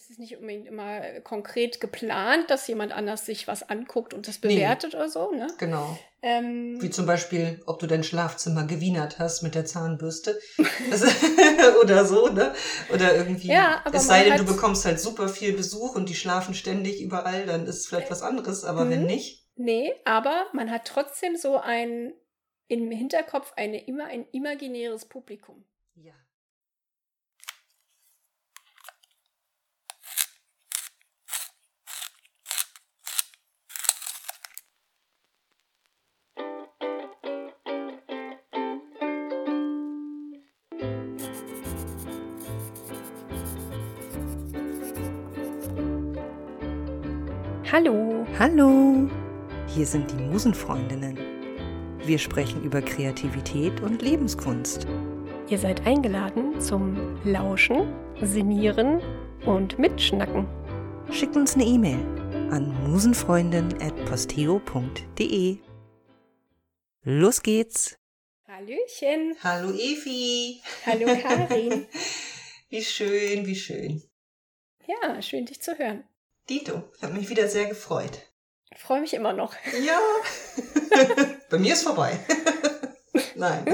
es ist nicht unbedingt immer konkret geplant, dass jemand anders sich was anguckt und das bewertet nee. oder so. Ne? Genau. Ähm, Wie zum Beispiel, ob du dein Schlafzimmer gewienert hast mit der Zahnbürste oder so, ne? Oder irgendwie. Ja, aber es sei denn, du bekommst halt super viel Besuch und die schlafen ständig überall, dann ist es vielleicht was anderes, aber mhm. wenn nicht. Nee, aber man hat trotzdem so ein im Hinterkopf eine immer ein imaginäres Publikum. Ja. Hallo. Hallo. Hier sind die Musenfreundinnen. Wir sprechen über Kreativität und Lebenskunst. Ihr seid eingeladen zum Lauschen, Sinieren und Mitschnacken. Schickt uns eine E-Mail an musenfreundin.posteo.de. Los geht's! Hallöchen! Hallo Evi! Hallo Karin! wie schön, wie schön. Ja, schön dich zu hören. Dito, hat mich wieder sehr gefreut. Ich freue mich immer noch. Ja. Bei mir ist vorbei. Nein.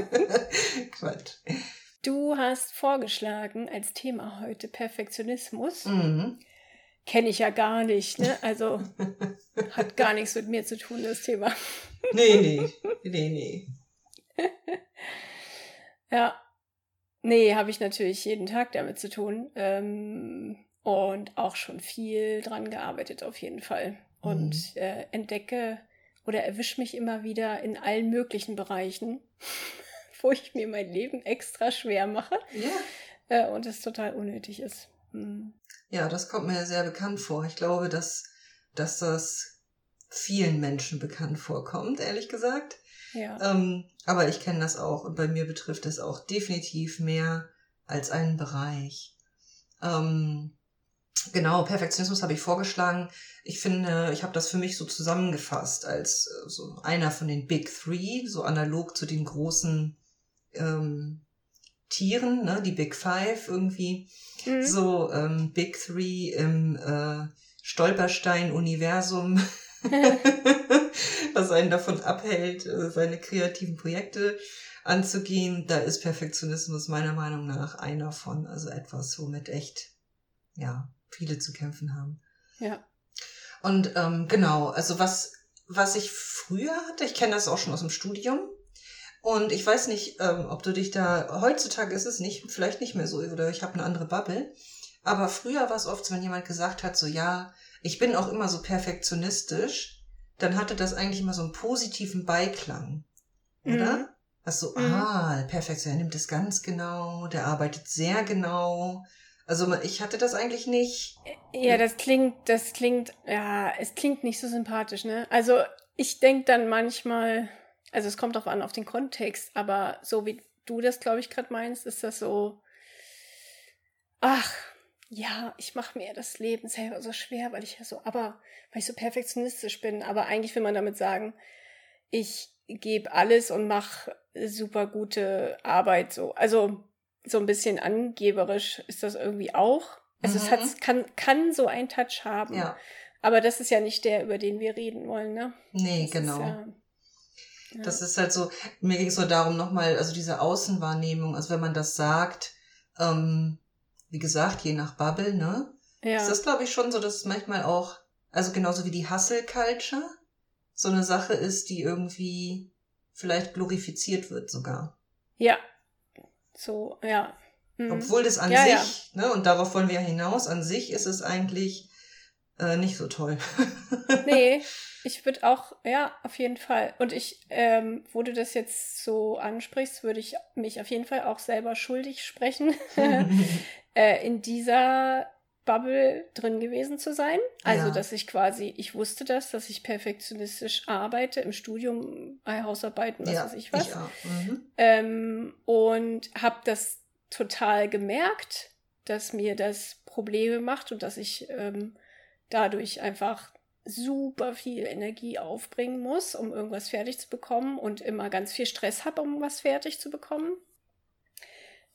Quatsch. Du hast vorgeschlagen als Thema heute Perfektionismus. Mhm. Kenne ich ja gar nicht, ne? Also hat gar nichts mit mir zu tun, das Thema. Nee, nee. Nee, nee. ja. Nee, habe ich natürlich jeden Tag damit zu tun. Ähm, und auch schon viel dran gearbeitet auf jeden Fall. Und mhm. äh, entdecke oder erwische mich immer wieder in allen möglichen Bereichen, wo ich mir mein Leben extra schwer mache. Ja. Äh, und es total unnötig ist. Mhm. Ja, das kommt mir sehr bekannt vor. Ich glaube, dass, dass das vielen Menschen bekannt vorkommt, ehrlich gesagt. Ja. Ähm, aber ich kenne das auch und bei mir betrifft es auch definitiv mehr als einen Bereich. Ähm, Genau, Perfektionismus habe ich vorgeschlagen. Ich finde, ich habe das für mich so zusammengefasst als äh, so einer von den Big Three, so analog zu den großen ähm, Tieren, ne, die Big Five irgendwie. Mhm. So ähm, Big Three im äh, Stolperstein-Universum, was einen davon abhält, äh, seine kreativen Projekte anzugehen. Da ist Perfektionismus meiner Meinung nach einer von, also etwas, womit echt, ja, viele zu kämpfen haben. Ja. Und ähm, genau, also was, was ich früher hatte, ich kenne das auch schon aus dem Studium. Und ich weiß nicht, ähm, ob du dich da, heutzutage ist es nicht, vielleicht nicht mehr so, oder ich habe eine andere Bubble. Aber früher war es oft wenn jemand gesagt hat, so ja, ich bin auch immer so perfektionistisch, dann hatte das eigentlich immer so einen positiven Beiklang. Oder? Mhm. Also, mhm. ah, Perfektion, er nimmt es ganz genau, der arbeitet sehr genau, also ich hatte das eigentlich nicht. Ja, das klingt, das klingt, ja, es klingt nicht so sympathisch, ne? Also ich denke dann manchmal, also es kommt drauf an, auf den Kontext, aber so wie du das, glaube ich, gerade meinst, ist das so, ach, ja, ich mache mir das Leben selber so schwer, weil ich ja so, aber weil ich so perfektionistisch bin. Aber eigentlich will man damit sagen, ich gebe alles und mache super gute Arbeit so. Also so ein bisschen angeberisch ist das irgendwie auch. Also mhm. es hat, kann, kann so ein Touch haben. Ja. Aber das ist ja nicht der, über den wir reden wollen, ne? Nee, das genau. Ist ja, ja. Das ist halt so, mir ging es so darum nochmal, also diese Außenwahrnehmung, also wenn man das sagt, ähm, wie gesagt, je nach Bubble, ne? Ja. Ist das, glaube ich, schon so, dass es manchmal auch, also genauso wie die Hustle-Culture, so eine Sache ist, die irgendwie vielleicht glorifiziert wird sogar. Ja, so, ja. Mhm. Obwohl das an ja, sich, ja. ne, und darauf wollen wir hinaus, an sich ist es eigentlich äh, nicht so toll. nee, ich würde auch, ja, auf jeden Fall. Und ich, ähm, wo du das jetzt so ansprichst, würde ich mich auf jeden Fall auch selber schuldig sprechen. äh, in dieser Bubble drin gewesen zu sein. Also, ja. dass ich quasi, ich wusste das, dass ich perfektionistisch arbeite im Studium, bei Hausarbeiten, was ja, weiß ich was. Ich mhm. ähm, und habe das total gemerkt, dass mir das Probleme macht und dass ich ähm, dadurch einfach super viel Energie aufbringen muss, um irgendwas fertig zu bekommen und immer ganz viel Stress habe, um was fertig zu bekommen.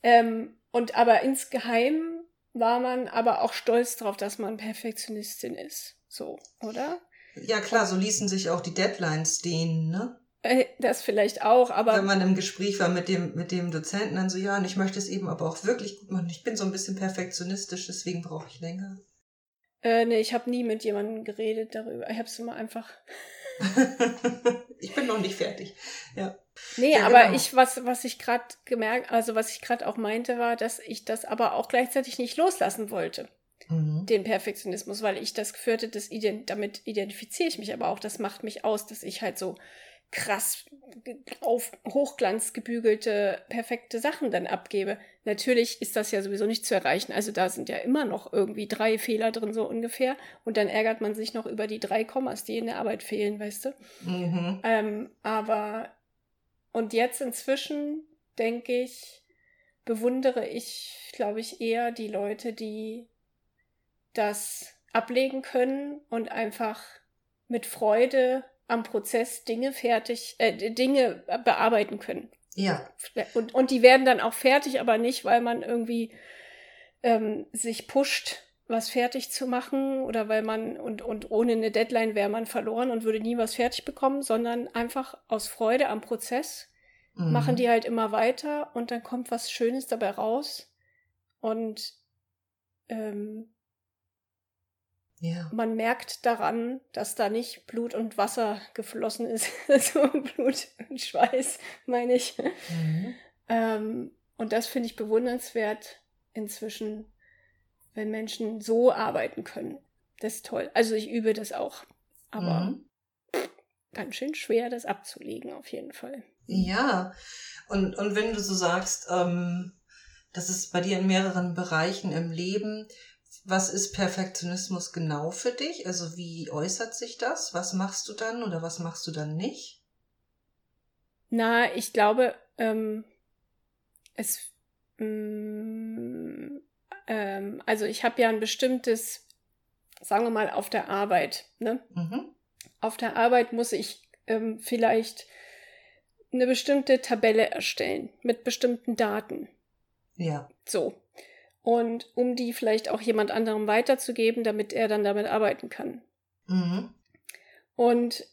Ähm, und aber insgeheim war man aber auch stolz darauf, dass man Perfektionistin ist. So, oder? Ja, klar, so ließen sich auch die Deadlines dehnen, ne? Äh, das vielleicht auch, aber. Wenn man im Gespräch war mit dem, mit dem Dozenten, dann so, ja, und ich möchte es eben aber auch wirklich gut machen. Ich bin so ein bisschen perfektionistisch, deswegen brauche ich länger. Äh, nee, ich habe nie mit jemandem geredet darüber. Ich habe es immer einfach. ich bin noch nicht fertig. Ja. Nee, ja, aber genau. ich, was, was ich gerade gemerkt, also was ich gerade auch meinte, war, dass ich das aber auch gleichzeitig nicht loslassen wollte. Mhm. Den Perfektionismus, weil ich das geführte, das ident damit identifiziere ich mich aber auch. Das macht mich aus, dass ich halt so krass auf Hochglanz gebügelte, perfekte Sachen dann abgebe. Natürlich ist das ja sowieso nicht zu erreichen. Also da sind ja immer noch irgendwie drei Fehler drin, so ungefähr. Und dann ärgert man sich noch über die drei Kommas, die in der Arbeit fehlen, weißt du? Mhm. Ähm, aber und jetzt inzwischen denke ich, bewundere ich, glaube ich, eher die Leute, die das ablegen können und einfach mit Freude am Prozess Dinge fertig, äh, Dinge bearbeiten können. Ja. Und, und die werden dann auch fertig, aber nicht, weil man irgendwie ähm, sich pusht, was fertig zu machen oder weil man und, und ohne eine Deadline wäre man verloren und würde nie was fertig bekommen, sondern einfach aus Freude am Prozess mhm. machen die halt immer weiter und dann kommt was Schönes dabei raus und ähm, ja. Man merkt daran, dass da nicht Blut und Wasser geflossen ist. so Blut und Schweiß, meine ich. Mhm. Ähm, und das finde ich bewundernswert inzwischen, wenn Menschen so arbeiten können. Das ist toll. Also ich übe das auch. Aber mhm. ganz schön schwer, das abzulegen, auf jeden Fall. Ja. Und, und wenn du so sagst, ähm, das ist bei dir in mehreren Bereichen im Leben, was ist Perfektionismus genau für dich? Also wie äußert sich das? Was machst du dann oder was machst du dann nicht? Na, ich glaube, ähm, es, mm, ähm, also ich habe ja ein bestimmtes, sagen wir mal, auf der Arbeit. Ne? Mhm. Auf der Arbeit muss ich ähm, vielleicht eine bestimmte Tabelle erstellen mit bestimmten Daten. Ja. So und um die vielleicht auch jemand anderem weiterzugeben, damit er dann damit arbeiten kann. Mhm. Und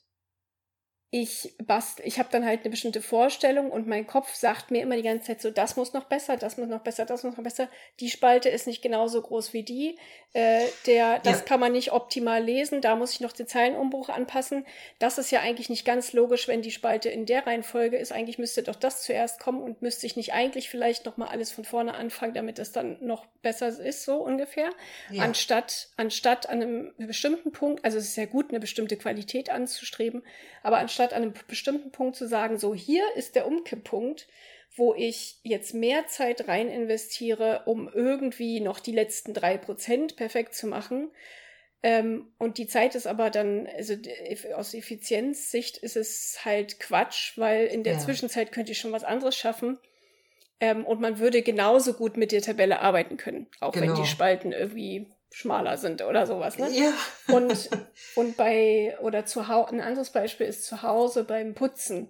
ich bastel, ich habe dann halt eine bestimmte Vorstellung und mein Kopf sagt mir immer die ganze Zeit so, das muss noch besser, das muss noch besser, das muss noch besser. Die Spalte ist nicht genauso groß wie die. Äh, der, das ja. kann man nicht optimal lesen, da muss ich noch den Zeilenumbruch anpassen. Das ist ja eigentlich nicht ganz logisch, wenn die Spalte in der Reihenfolge ist. Eigentlich müsste doch das zuerst kommen und müsste ich nicht eigentlich vielleicht noch mal alles von vorne anfangen, damit es dann noch besser ist, so ungefähr. Ja. Anstatt, anstatt an einem bestimmten Punkt, also es ist sehr gut, eine bestimmte Qualität anzustreben, aber anstatt an einem bestimmten Punkt zu sagen, so hier ist der Umkipppunkt, wo ich jetzt mehr Zeit rein investiere, um irgendwie noch die letzten drei Prozent perfekt zu machen. Ähm, und die Zeit ist aber dann, also aus Effizienzsicht ist es halt Quatsch, weil in der ja. Zwischenzeit könnte ich schon was anderes schaffen. Ähm, und man würde genauso gut mit der Tabelle arbeiten können, auch genau. wenn die genau. Spalten irgendwie schmaler sind oder sowas. Ne? Ja. Und, und bei, oder zu Hause, ein anderes Beispiel ist zu Hause beim Putzen.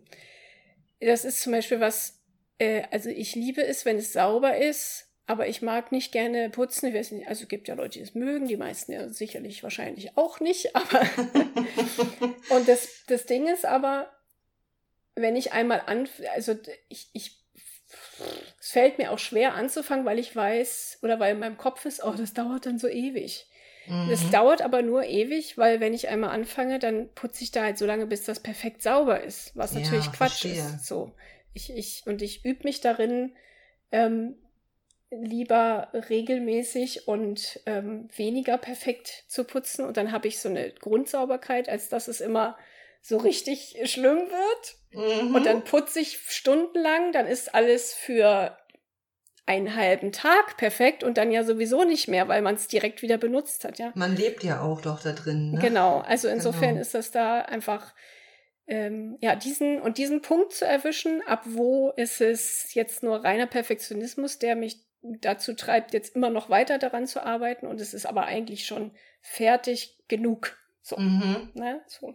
Das ist zum Beispiel was, äh, also ich liebe es, wenn es sauber ist, aber ich mag nicht gerne putzen. Ich weiß nicht, also es gibt ja Leute, die es mögen, die meisten ja sicherlich wahrscheinlich auch nicht, aber und das, das Ding ist aber, wenn ich einmal an, also ich, ich es fällt mir auch schwer anzufangen, weil ich weiß oder weil in meinem Kopf ist, oh, das dauert dann so ewig. Mhm. Das dauert aber nur ewig, weil wenn ich einmal anfange, dann putze ich da halt so lange, bis das perfekt sauber ist, was ja, natürlich Quatsch verstehe. ist. So, ich, ich, und ich übe mich darin, ähm, lieber regelmäßig und ähm, weniger perfekt zu putzen. Und dann habe ich so eine Grundsauberkeit, als dass es immer so richtig schlimm wird. Mhm. Und dann putze ich stundenlang, dann ist alles für einen halben Tag perfekt und dann ja sowieso nicht mehr, weil man es direkt wieder benutzt hat, ja. Man lebt ja auch doch da drin. Ne? Genau, also insofern genau. ist das da einfach ähm, ja diesen und diesen Punkt zu erwischen, ab wo ist es jetzt nur reiner Perfektionismus, der mich dazu treibt, jetzt immer noch weiter daran zu arbeiten und es ist aber eigentlich schon fertig genug. So, mhm. ne? so.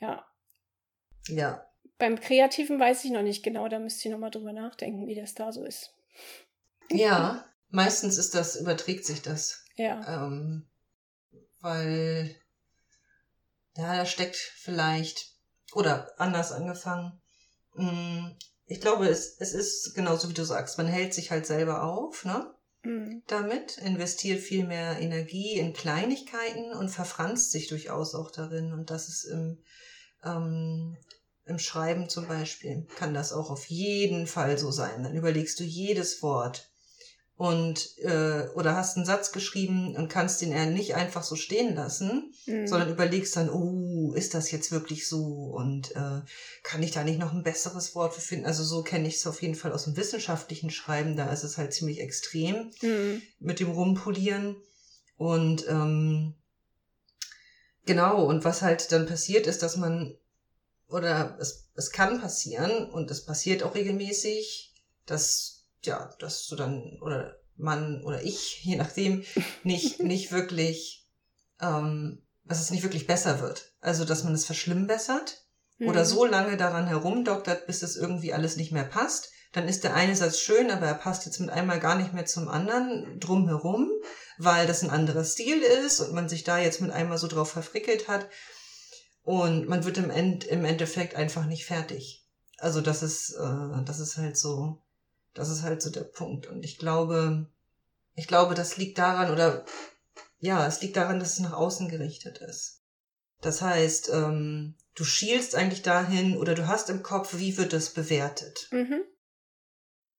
Ja. Ja. Beim Kreativen weiß ich noch nicht genau, da müsst ihr noch mal drüber nachdenken, wie das da so ist. Ja, Meistens ist das, überträgt sich das. Ja. Ähm, weil, ja, da steckt vielleicht, oder anders angefangen, mh, mm, ich glaube, es, es ist genauso wie du sagst, man hält sich halt selber auf, ne? Mhm. Damit, investiert viel mehr Energie in Kleinigkeiten und verfranst sich durchaus auch darin. Und das ist im, ähm, im Schreiben zum Beispiel, kann das auch auf jeden Fall so sein. Dann überlegst du jedes Wort und äh, oder hast einen Satz geschrieben und kannst den eher nicht einfach so stehen lassen, mhm. sondern überlegst dann, oh, ist das jetzt wirklich so und äh, kann ich da nicht noch ein besseres Wort für finden? Also so kenne ich es auf jeden Fall aus dem wissenschaftlichen Schreiben, da ist es halt ziemlich extrem mhm. mit dem Rumpolieren und ähm, genau und was halt dann passiert ist, dass man oder es, es kann passieren und es passiert auch regelmäßig, dass ja, dass du dann, oder man oder ich, je nachdem, nicht, nicht wirklich, ähm, dass es nicht wirklich besser wird. Also, dass man es verschlimmbessert mhm. oder so lange daran herumdoktert, bis es irgendwie alles nicht mehr passt. Dann ist der eine Satz schön, aber er passt jetzt mit einmal gar nicht mehr zum anderen drumherum, weil das ein anderer Stil ist und man sich da jetzt mit einmal so drauf verfrickelt hat. Und man wird im, End, im Endeffekt einfach nicht fertig. Also das ist, äh, das ist halt so das ist halt so der Punkt. Und ich glaube, ich glaube, das liegt daran, oder ja, es liegt daran, dass es nach außen gerichtet ist. Das heißt, ähm, du schielst eigentlich dahin oder du hast im Kopf, wie wird das bewertet. Mhm.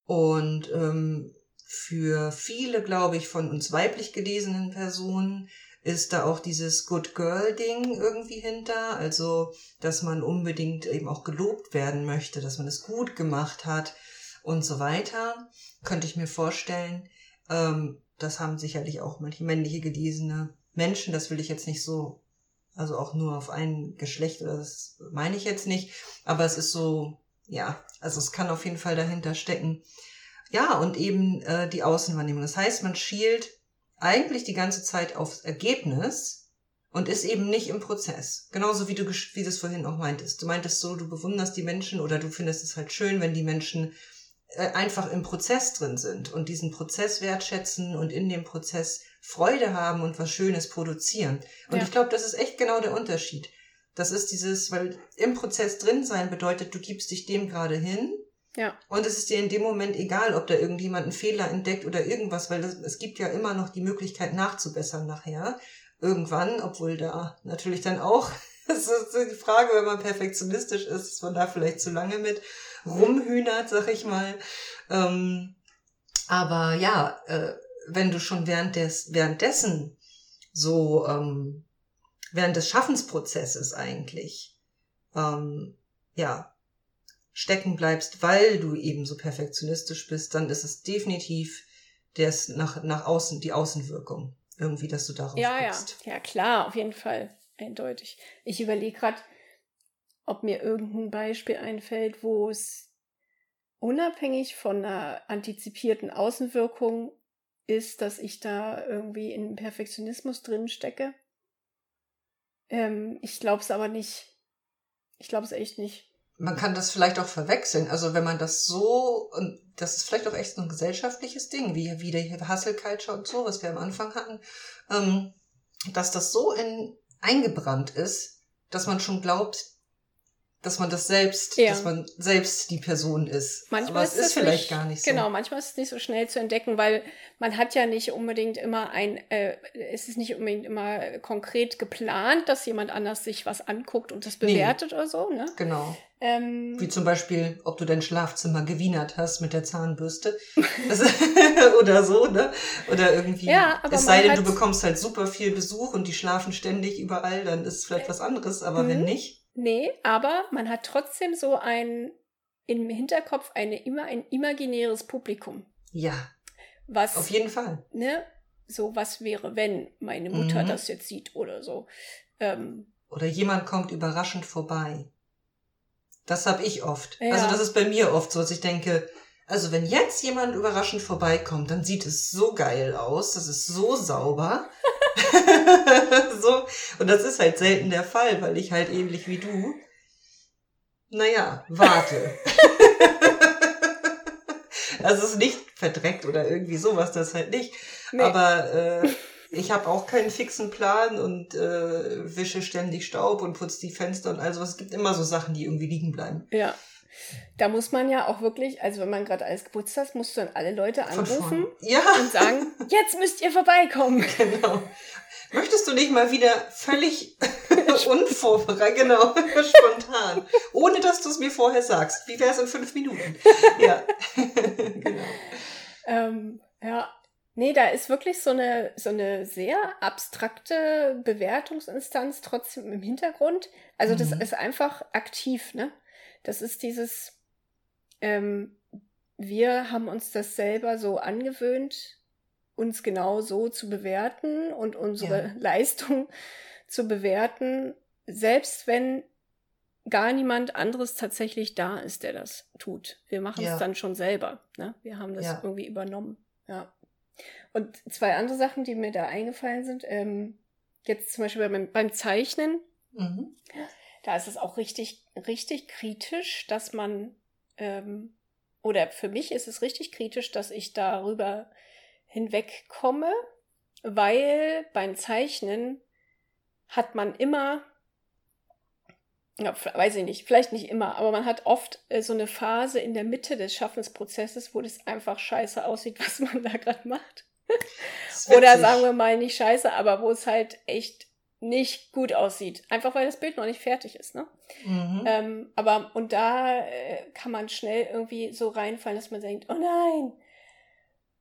Und ähm, für viele, glaube ich, von uns weiblich gelesenen Personen ist da auch dieses Good Girl Ding irgendwie hinter. Also, dass man unbedingt eben auch gelobt werden möchte, dass man es gut gemacht hat, und so weiter, könnte ich mir vorstellen. Ähm, das haben sicherlich auch manche männliche gelesene Menschen, das will ich jetzt nicht so, also auch nur auf ein Geschlecht, das meine ich jetzt nicht, aber es ist so, ja, also es kann auf jeden Fall dahinter stecken. Ja, und eben äh, die Außenwahrnehmung. Das heißt, man schielt eigentlich die ganze Zeit aufs Ergebnis und ist eben nicht im Prozess. Genauso wie du, wie du es vorhin auch meintest. Du meintest so, du bewunderst die Menschen oder du findest es halt schön, wenn die Menschen äh, einfach im Prozess drin sind und diesen Prozess wertschätzen und in dem Prozess Freude haben und was Schönes produzieren. Und ja. ich glaube, das ist echt genau der Unterschied. Das ist dieses, weil im Prozess drin sein bedeutet, du gibst dich dem gerade hin. Ja. Und es ist dir in dem Moment egal, ob da irgendjemand einen Fehler entdeckt oder irgendwas, weil das, es gibt ja immer noch die Möglichkeit nachzubessern nachher. Irgendwann, obwohl da natürlich dann auch, das ist die Frage, wenn man perfektionistisch ist, ist man da vielleicht zu lange mit rumhühnert, sag ich mal. Ähm, aber ja, äh, wenn du schon während des, währenddessen so, ähm, während des Schaffensprozesses eigentlich, ähm, ja, stecken bleibst, weil du eben so perfektionistisch bist, dann ist es definitiv des nach, nach außen, die Außenwirkung. Irgendwie, dass du darauf ja, guckst. Ja, ja, klar, auf jeden Fall. Eindeutig. Ich überlege gerade, ob mir irgendein Beispiel einfällt, wo es unabhängig von einer antizipierten Außenwirkung ist, dass ich da irgendwie in Perfektionismus drin stecke. Ähm, ich glaube es aber nicht. Ich glaube es echt nicht. Man kann das vielleicht auch verwechseln. Also wenn man das so, und das ist vielleicht auch echt so ein gesellschaftliches Ding, wie, wie der Hustle Culture und so, was wir am Anfang hatten, ähm, dass das so in, eingebrannt ist, dass man schon glaubt, dass man das selbst, ja. dass man selbst die Person ist. Manchmal Aber es ist, ist vielleicht nicht, gar nicht so. Genau, manchmal ist es nicht so schnell zu entdecken, weil man hat ja nicht unbedingt immer ein, äh, es ist nicht unbedingt immer konkret geplant, dass jemand anders sich was anguckt und das bewertet nee. oder so, ne? Genau. Ähm, Wie zum Beispiel, ob du dein Schlafzimmer gewienert hast mit der Zahnbürste. oder so, ne? Oder irgendwie. Ja, aber es sei denn, du bekommst halt super viel Besuch und die schlafen ständig überall, dann ist es vielleicht was anderes. Aber mhm. wenn nicht. Nee, aber man hat trotzdem so ein im Hinterkopf eine immer ein imaginäres Publikum. Ja. Was auf jeden Fall. Ne? So was wäre, wenn meine Mutter mhm. das jetzt sieht oder so. Ähm, oder jemand kommt überraschend vorbei. Das habe ich oft. Ja. Also das ist bei mir oft so, dass ich denke, also wenn jetzt jemand überraschend vorbeikommt, dann sieht es so geil aus, das ist so sauber. so, und das ist halt selten der Fall, weil ich halt ähnlich wie du, naja, warte. das ist nicht verdreckt oder irgendwie sowas, das halt nicht. Nee. Aber äh, ich habe auch keinen fixen Plan und äh, wische ständig Staub und putze die Fenster und also es gibt immer so Sachen, die irgendwie liegen bleiben. Ja. Da muss man ja auch wirklich, also wenn man gerade alles geputzt hat, musst du dann alle Leute anrufen ja. und sagen, jetzt müsst ihr vorbeikommen. Genau. Möchtest du nicht mal wieder völlig unvorbereitet, genau, spontan, ohne dass du es mir vorher sagst? Wie wäre es in fünf Minuten? Ja, genau. Ähm, ja, nee, da ist wirklich so eine, so eine sehr abstrakte Bewertungsinstanz trotzdem im Hintergrund. Also das mhm. ist einfach aktiv, ne? Das ist dieses, ähm, wir haben uns das selber so angewöhnt, uns genau so zu bewerten und unsere ja. Leistung zu bewerten, selbst wenn gar niemand anderes tatsächlich da ist, der das tut. Wir machen ja. es dann schon selber. Ne? Wir haben das ja. irgendwie übernommen. Ja. Und zwei andere Sachen, die mir da eingefallen sind, ähm, jetzt zum Beispiel beim, beim Zeichnen, mhm. Da ist es auch richtig, richtig kritisch, dass man, ähm, oder für mich ist es richtig kritisch, dass ich darüber hinwegkomme, weil beim Zeichnen hat man immer, ja, weiß ich nicht, vielleicht nicht immer, aber man hat oft äh, so eine Phase in der Mitte des Schaffensprozesses, wo das einfach scheiße aussieht, was man da gerade macht. Oder sagen wir mal nicht scheiße, aber wo es halt echt nicht gut aussieht. Einfach weil das Bild noch nicht fertig ist, ne? Mhm. Ähm, aber und da äh, kann man schnell irgendwie so reinfallen, dass man denkt, oh nein,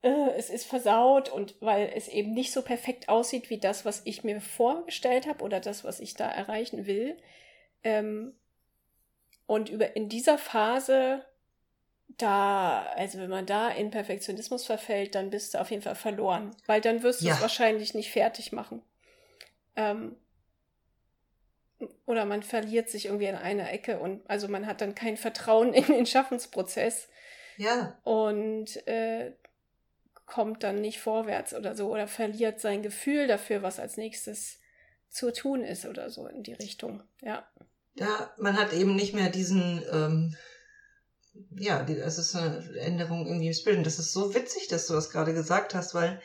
äh, es ist versaut und weil es eben nicht so perfekt aussieht wie das, was ich mir vorgestellt habe oder das, was ich da erreichen will. Ähm, und über in dieser Phase, da, also wenn man da in Perfektionismus verfällt, dann bist du auf jeden Fall verloren, weil dann wirst du ja. es wahrscheinlich nicht fertig machen. Ähm, oder man verliert sich irgendwie in einer Ecke und also man hat dann kein Vertrauen in den Schaffensprozess. Ja. Und äh, kommt dann nicht vorwärts oder so oder verliert sein Gefühl dafür, was als nächstes zu tun ist oder so in die Richtung. Ja. Ja, man hat eben nicht mehr diesen, ähm, ja, es ist eine Änderung irgendwie im Spirit. Und das ist so witzig, dass du das gerade gesagt hast, weil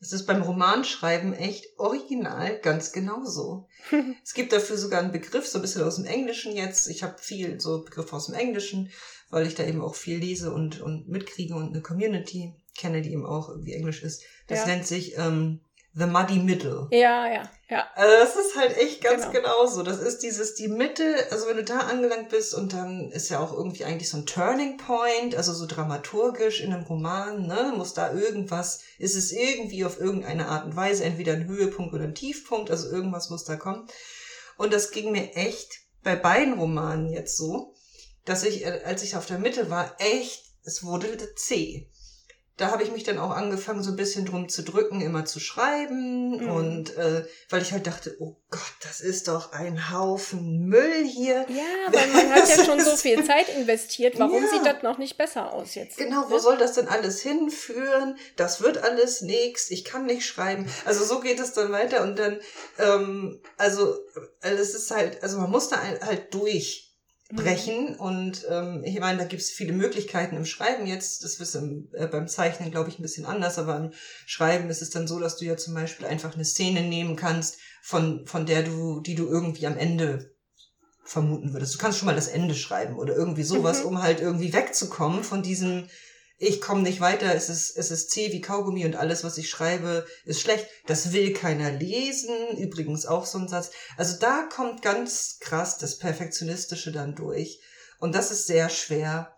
es ist beim Romanschreiben echt original ganz genauso. es gibt dafür sogar einen Begriff, so ein bisschen aus dem Englischen jetzt. Ich habe viel so Begriffe aus dem Englischen, weil ich da eben auch viel lese und, und mitkriege und eine Community kenne, die eben auch irgendwie Englisch ist. Das ja. nennt sich ähm, The Muddy Middle. Ja, ja, ja. Also das ist halt echt ganz genau. genauso. Das ist dieses, die Mitte, also wenn du da angelangt bist und dann ist ja auch irgendwie eigentlich so ein Turning Point, also so dramaturgisch in einem Roman, ne, muss da irgendwas, ist es irgendwie auf irgendeine Art und Weise, entweder ein Höhepunkt oder ein Tiefpunkt, also irgendwas muss da kommen. Und das ging mir echt bei beiden Romanen jetzt so, dass ich, äh, als ich auf der Mitte war, echt, es wurde zäh da habe ich mich dann auch angefangen, so ein bisschen drum zu drücken, immer zu schreiben. Mhm. Und äh, weil ich halt dachte, oh Gott, das ist doch ein Haufen Müll hier. Ja, aber man hat ja schon so viel Zeit investiert. Warum ja. sieht das noch nicht besser aus jetzt? Genau, wo ne? soll das denn alles hinführen? Das wird alles nichts. Ich kann nicht schreiben. Also so geht es dann weiter und dann, ähm, also, also es ist halt, also man muss da halt durch brechen. Mhm. Und ähm, ich meine, da gibt es viele Möglichkeiten im Schreiben jetzt. Das ist im, äh, beim Zeichnen, glaube ich, ein bisschen anders, aber im Schreiben ist es dann so, dass du ja zum Beispiel einfach eine Szene nehmen kannst, von, von der du, die du irgendwie am Ende vermuten würdest. Du kannst schon mal das Ende schreiben oder irgendwie sowas, mhm. um halt irgendwie wegzukommen von diesem ich komme nicht weiter, es ist, es ist zäh wie Kaugummi und alles, was ich schreibe, ist schlecht. Das will keiner lesen. Übrigens auch so ein Satz. Also da kommt ganz krass das Perfektionistische dann durch. Und das ist sehr schwer,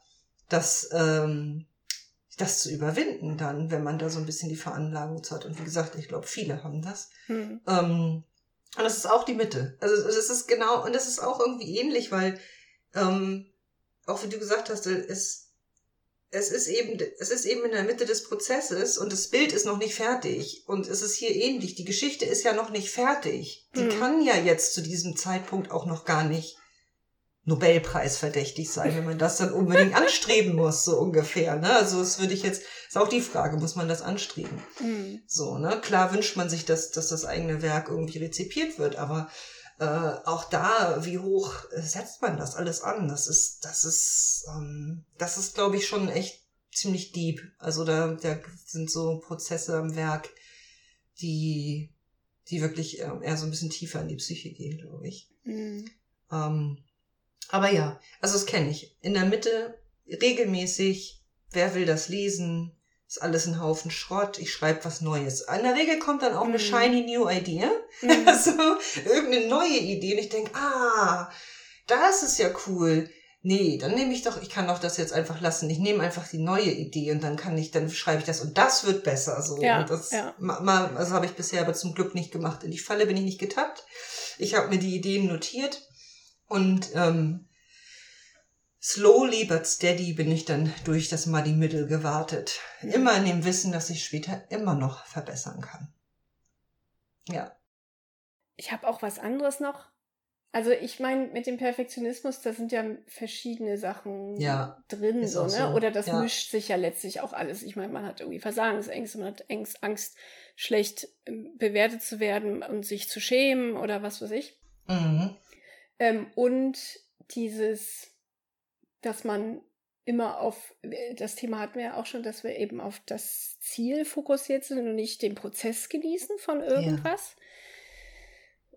das, ähm, das zu überwinden dann, wenn man da so ein bisschen die Veranlagung hat. Und wie gesagt, ich glaube, viele haben das. Hm. Ähm, und das ist auch die Mitte. Also das ist genau, und das ist auch irgendwie ähnlich, weil ähm, auch wie du gesagt hast, es es ist eben, es ist eben in der Mitte des Prozesses und das Bild ist noch nicht fertig. Und es ist hier ähnlich. Die Geschichte ist ja noch nicht fertig. Die hm. kann ja jetzt zu diesem Zeitpunkt auch noch gar nicht Nobelpreis verdächtig sein, wenn man das dann unbedingt anstreben muss, so ungefähr. Ne? Also das würde ich jetzt, ist auch die Frage, muss man das anstreben? Hm. So, ne? Klar wünscht man sich, dass, dass das eigene Werk irgendwie rezipiert wird, aber äh, auch da, wie hoch setzt man das alles an? Das ist, das ist, ähm, das ist, glaube ich, schon echt ziemlich deep. Also da, da sind so Prozesse am Werk, die, die wirklich ähm, eher so ein bisschen tiefer in die Psyche gehen, glaube ich. Mhm. Ähm, aber ja, also das kenne ich. In der Mitte regelmäßig, wer will das lesen, ist alles ein Haufen Schrott, ich schreibe was Neues. In der Regel kommt dann auch eine mhm. shiny new idea, mm. also irgendeine neue Idee und ich denke, ah, das ist ja cool. Nee, dann nehme ich doch, ich kann doch das jetzt einfach lassen. Ich nehme einfach die neue Idee und dann kann ich, dann schreibe ich das und das wird besser. So. Ja, und das ja. mal, also habe ich bisher aber zum Glück nicht gemacht. In die Falle bin ich nicht getappt. Ich habe mir die Ideen notiert und ähm, slowly but steady bin ich dann durch das Muddy Middle gewartet. Immer in dem Wissen, dass ich später immer noch verbessern kann. Ja. Ich habe auch was anderes noch. Also ich meine, mit dem Perfektionismus, da sind ja verschiedene Sachen ja, drin, so, ne? So. Oder das ja. mischt sich ja letztlich auch alles. Ich meine, man hat irgendwie Versagensängste, man hat Angst, Angst, schlecht ähm, bewertet zu werden und sich zu schämen oder was weiß ich. Mhm. Ähm, und dieses, dass man immer auf, das Thema hatten wir ja auch schon, dass wir eben auf das Ziel fokussiert sind und nicht den Prozess genießen von irgendwas. Ja.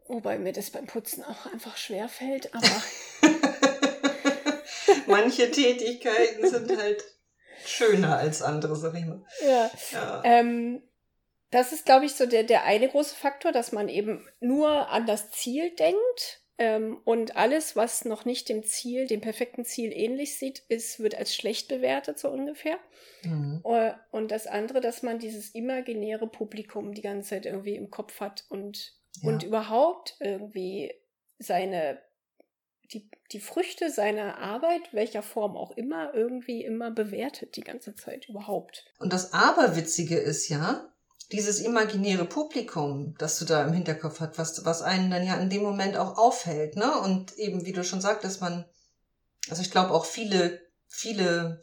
Wobei mir das beim Putzen auch einfach schwer fällt, aber. Manche Tätigkeiten sind halt schöner als andere, sag ich mal. Ja. ja. Ähm, das ist, glaube ich, so der, der eine große Faktor, dass man eben nur an das Ziel denkt ähm, und alles, was noch nicht dem Ziel, dem perfekten Ziel ähnlich sieht, ist, wird als schlecht bewertet, so ungefähr. Mhm. Äh, und das andere, dass man dieses imaginäre Publikum die ganze Zeit irgendwie im Kopf hat und ja. und überhaupt irgendwie seine die, die Früchte seiner Arbeit, welcher Form auch immer, irgendwie immer bewertet die ganze Zeit überhaupt. Und das Aberwitzige ist ja, dieses imaginäre Publikum, das du da im Hinterkopf hast, was, was einen dann ja in dem Moment auch aufhält, ne? Und eben, wie du schon sagtest, man, also ich glaube auch viele, viele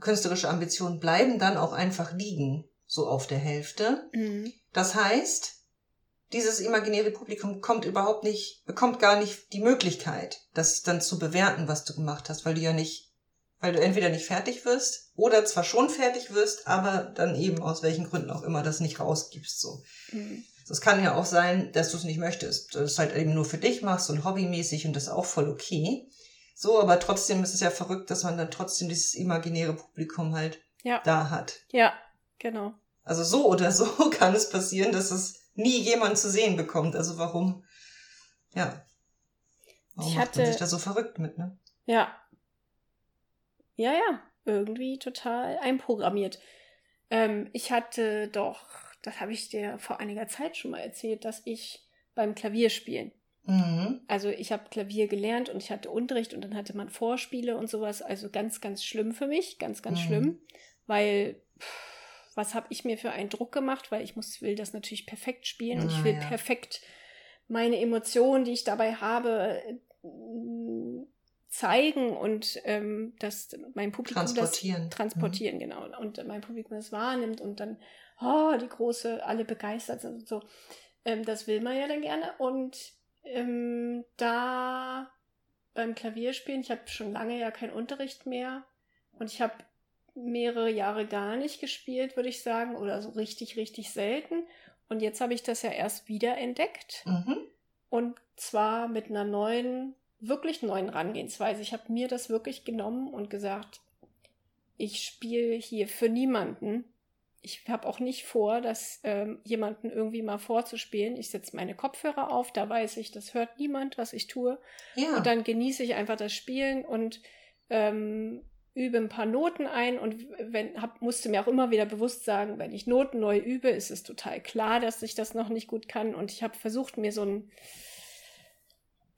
künstlerische Ambitionen bleiben dann auch einfach liegen, so auf der Hälfte. Mhm. Das heißt, dieses imaginäre Publikum kommt überhaupt nicht, bekommt gar nicht die Möglichkeit, das dann zu bewerten, was du gemacht hast, weil du ja nicht, weil du entweder nicht fertig wirst oder zwar schon fertig wirst, aber dann eben aus welchen Gründen auch immer das nicht rausgibst, so. Mhm. Das kann ja auch sein, dass du es nicht möchtest, dass du es halt eben nur für dich machst und hobbymäßig und das ist auch voll okay. So, aber trotzdem ist es ja verrückt, dass man dann trotzdem dieses imaginäre Publikum halt ja. da hat. Ja, genau. Also so oder so kann es passieren, dass es nie jemand zu sehen bekommt. Also warum, ja. Warum ich macht man sich da so verrückt mit, ne? Ja. Ja, ja. Irgendwie total einprogrammiert. Ähm, ich hatte doch, das habe ich dir vor einiger Zeit schon mal erzählt, dass ich beim Klavierspielen Mhm. Also ich habe Klavier gelernt und ich hatte Unterricht und dann hatte man Vorspiele und sowas. Also ganz, ganz schlimm für mich, ganz, ganz mhm. schlimm, weil pff, was habe ich mir für einen Druck gemacht, weil ich muss, will das natürlich perfekt spielen und ich will ja. perfekt meine Emotionen, die ich dabei habe, äh, zeigen und ähm, dass mein Publikum transportieren. das transportieren, mhm. genau. Und mein Publikum das wahrnimmt und dann, oh, die große, alle begeistert sind und so. Ähm, das will man ja dann gerne. Und ähm, da beim Klavierspielen, ich habe schon lange ja keinen Unterricht mehr und ich habe mehrere Jahre gar nicht gespielt, würde ich sagen, oder so richtig, richtig selten. Und jetzt habe ich das ja erst wieder entdeckt. Mhm. Und zwar mit einer neuen, wirklich neuen Herangehensweise. Ich habe mir das wirklich genommen und gesagt, ich spiele hier für niemanden. Ich habe auch nicht vor, das ähm, jemanden irgendwie mal vorzuspielen. Ich setze meine Kopfhörer auf, da weiß ich, das hört niemand, was ich tue. Ja. Und dann genieße ich einfach das Spielen und ähm, übe ein paar Noten ein und wenn, hab, musste mir auch immer wieder bewusst sagen, wenn ich Noten neu übe, ist es total klar, dass ich das noch nicht gut kann. Und ich habe versucht, mir so ein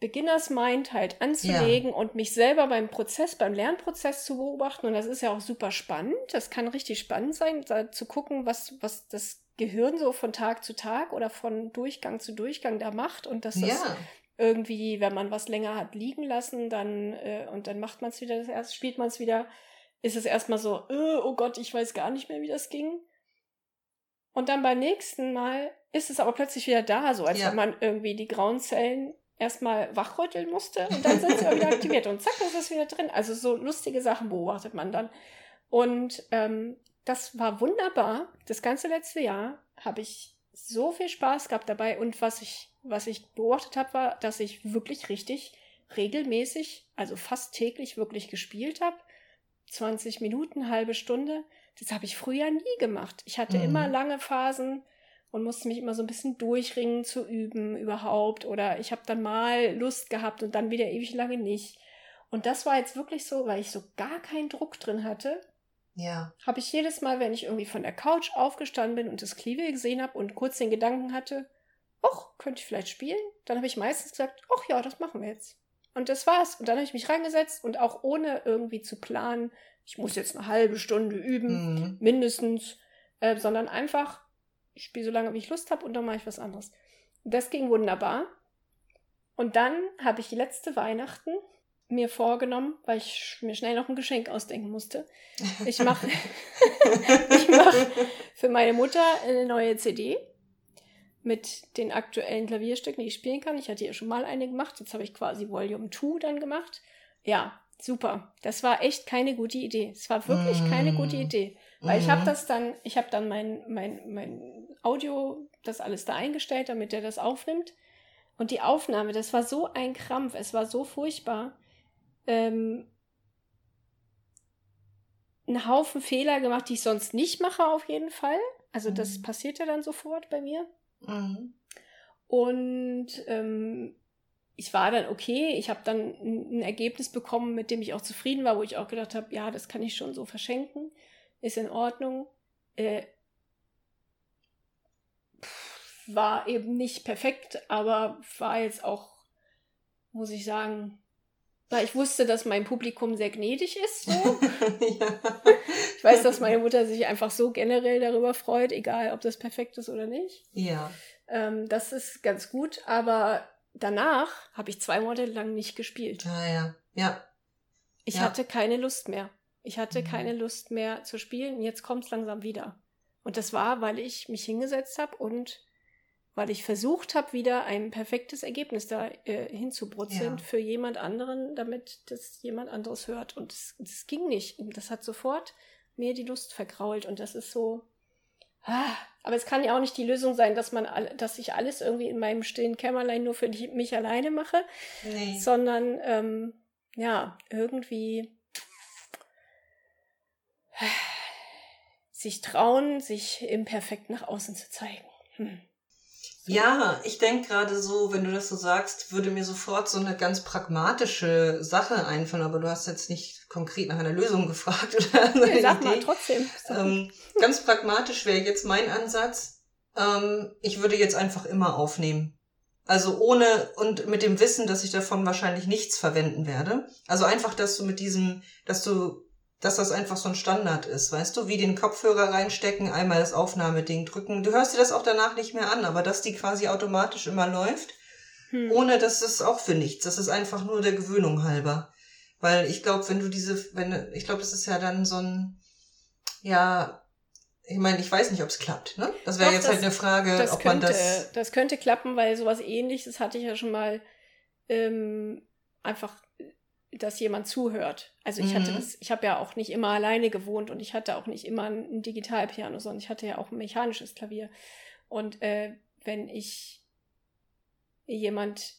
Beginners Mind halt anzulegen ja. und mich selber beim Prozess, beim Lernprozess zu beobachten. Und das ist ja auch super spannend. Das kann richtig spannend sein, da zu gucken, was, was das Gehirn so von Tag zu Tag oder von Durchgang zu Durchgang da macht und dass das ja irgendwie, wenn man was länger hat liegen lassen, dann äh, und dann macht man es wieder, das erst spielt man es wieder, ist es erstmal so, äh, oh Gott, ich weiß gar nicht mehr, wie das ging. Und dann beim nächsten Mal ist es aber plötzlich wieder da, so als ja. wenn man irgendwie die grauen Zellen erstmal wachrütteln musste und dann sind sie wieder aktiviert und zack, ist es wieder drin. Also so lustige Sachen beobachtet man dann. Und ähm, das war wunderbar. Das ganze letzte Jahr habe ich so viel Spaß gehabt dabei. Und was ich, was ich beobachtet habe, war, dass ich wirklich richtig regelmäßig, also fast täglich wirklich gespielt habe. 20 Minuten, halbe Stunde. Das habe ich früher nie gemacht. Ich hatte mhm. immer lange Phasen und musste mich immer so ein bisschen durchringen zu üben überhaupt. Oder ich habe dann mal Lust gehabt und dann wieder ewig lange nicht. Und das war jetzt wirklich so, weil ich so gar keinen Druck drin hatte. Ja. Habe ich jedes Mal, wenn ich irgendwie von der Couch aufgestanden bin und das Klive gesehen habe und kurz den Gedanken hatte, ach, könnte ich vielleicht spielen? Dann habe ich meistens gesagt, ach ja, das machen wir jetzt. Und das war's. Und dann habe ich mich reingesetzt und auch ohne irgendwie zu planen, ich muss jetzt eine halbe Stunde üben, mhm. mindestens, äh, sondern einfach, ich spiele so lange, wie ich Lust habe und dann mache ich was anderes. Das ging wunderbar. Und dann habe ich letzte Weihnachten mir vorgenommen, weil ich mir schnell noch ein Geschenk ausdenken musste. Ich mache ich mach für meine Mutter eine neue CD mit den aktuellen Klavierstücken, die ich spielen kann. Ich hatte ja schon mal eine gemacht, jetzt habe ich quasi Volume 2 dann gemacht. Ja, super. Das war echt keine gute Idee. Es war wirklich mm. keine gute Idee. Weil mm. ich habe mhm. das dann, ich habe dann mein, mein, mein Audio, das alles da eingestellt, damit er das aufnimmt. Und die Aufnahme, das war so ein Krampf, es war so furchtbar. Ähm, einen Haufen Fehler gemacht, die ich sonst nicht mache, auf jeden Fall. Also mhm. das passiert ja dann sofort bei mir. Mhm. Und ähm, ich war dann okay. Ich habe dann ein, Ergebnis bekommen, mit dem ich auch zufrieden war, wo ich auch gedacht habe, ja, das kann ich schon so verschenken. Ist in Ordnung. Äh, war eben nicht perfekt, aber war jetzt auch, muss ich sagen, weil ich wusste, dass mein Publikum sehr gnädig ist. So. ja. Ich weiß, dass meine Mutter sich einfach so generell darüber freut, egal ob das perfekt ist oder nicht. Ja. Ähm, das ist ganz gut, aber danach habe ich zwei Monate lang nicht gespielt. Ah ja, ja. Ich ja. hatte keine Lust mehr. Ich hatte mhm. keine Lust mehr zu spielen. Jetzt kommt es langsam wieder. Und das war, weil ich mich hingesetzt habe und weil ich versucht habe, wieder ein perfektes Ergebnis da äh, hinzubrutzeln ja. für jemand anderen, damit das jemand anderes hört. Und das ging nicht. Das hat sofort mir die Lust vergrault. Und das ist so, Ah, aber es kann ja auch nicht die Lösung sein, dass man, dass ich alles irgendwie in meinem stillen Kämmerlein nur für mich alleine mache, nee. sondern ähm, ja irgendwie sich trauen, sich imperfekt nach außen zu zeigen. Hm. Ja, ich denke gerade so, wenn du das so sagst, würde mir sofort so eine ganz pragmatische Sache einfallen, aber du hast jetzt nicht konkret nach einer Lösung gefragt oder so. Nee, sag Idee. mal trotzdem. Ähm, ganz pragmatisch wäre jetzt mein Ansatz. Ähm, ich würde jetzt einfach immer aufnehmen. Also ohne und mit dem Wissen, dass ich davon wahrscheinlich nichts verwenden werde. Also einfach, dass du mit diesem, dass du dass das einfach so ein Standard ist, weißt du, wie den Kopfhörer reinstecken, einmal das Aufnahmeding drücken. Du hörst dir das auch danach nicht mehr an, aber dass die quasi automatisch immer läuft, hm. ohne dass es auch für nichts. Das ist einfach nur der Gewöhnung halber. Weil ich glaube, wenn du diese, wenn, ich glaube, das ist ja dann so ein, ja, ich meine, ich weiß nicht, ob es klappt, ne? Das wäre jetzt halt das, halt eine Frage, ob könnte, man das. Das könnte klappen, weil sowas ähnliches hatte ich ja schon mal ähm, einfach dass jemand zuhört. Also ich mhm. hatte das, ich habe ja auch nicht immer alleine gewohnt und ich hatte auch nicht immer ein, Digitalpiano, sondern ich hatte ja auch ein mechanisches Klavier. Und äh, wenn ich jemand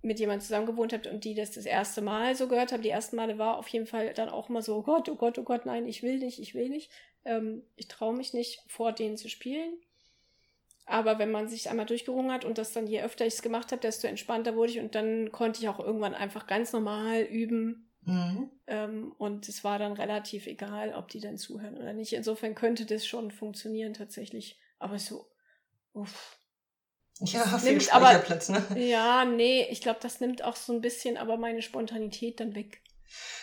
mit jemand zusammen gewohnt habe und die das das erste Mal so gehört haben, die ersten Male war auf jeden Fall dann auch immer so, oh Gott, oh Gott, oh Gott, nein, ich will nicht, ich will nicht. Ähm, ich traue mich nicht, vor denen zu spielen. Aber wenn man sich einmal durchgerungen hat und das dann, je öfter ich es gemacht habe, desto entspannter wurde ich und dann konnte ich auch irgendwann einfach ganz normal üben. Mhm. Ähm, und es war dann relativ egal, ob die dann zuhören oder nicht. Insofern könnte das schon funktionieren tatsächlich. Aber so, uff. Ja, viel Speicherplatz, ne? Ja, nee, ich glaube, das nimmt auch so ein bisschen aber meine Spontanität dann weg.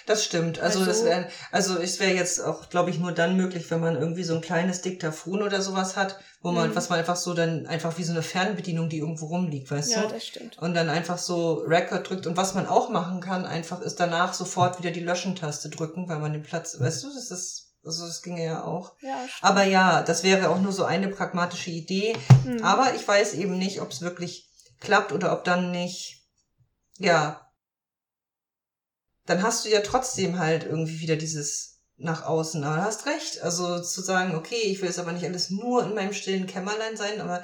Das stimmt. Also, also das wäre, also es wäre jetzt auch, glaube ich, nur dann möglich, wenn man irgendwie so ein kleines Diktaphon oder sowas hat, wo man, mhm. was man einfach so dann einfach wie so eine Fernbedienung, die irgendwo rumliegt, weißt ja, du? Ja, das stimmt. Und dann einfach so Record drückt. Und was man auch machen kann, einfach ist danach sofort wieder die Löschen-Taste drücken, weil man den Platz, weißt du, das ist, also das ginge ja auch. Ja, stimmt. Aber ja, das wäre auch nur so eine pragmatische Idee. Mhm. Aber ich weiß eben nicht, ob es wirklich klappt oder ob dann nicht, ja, dann hast du ja trotzdem halt irgendwie wieder dieses nach außen. Aber du hast recht. Also zu sagen, okay, ich will es aber nicht alles nur in meinem stillen Kämmerlein sein, aber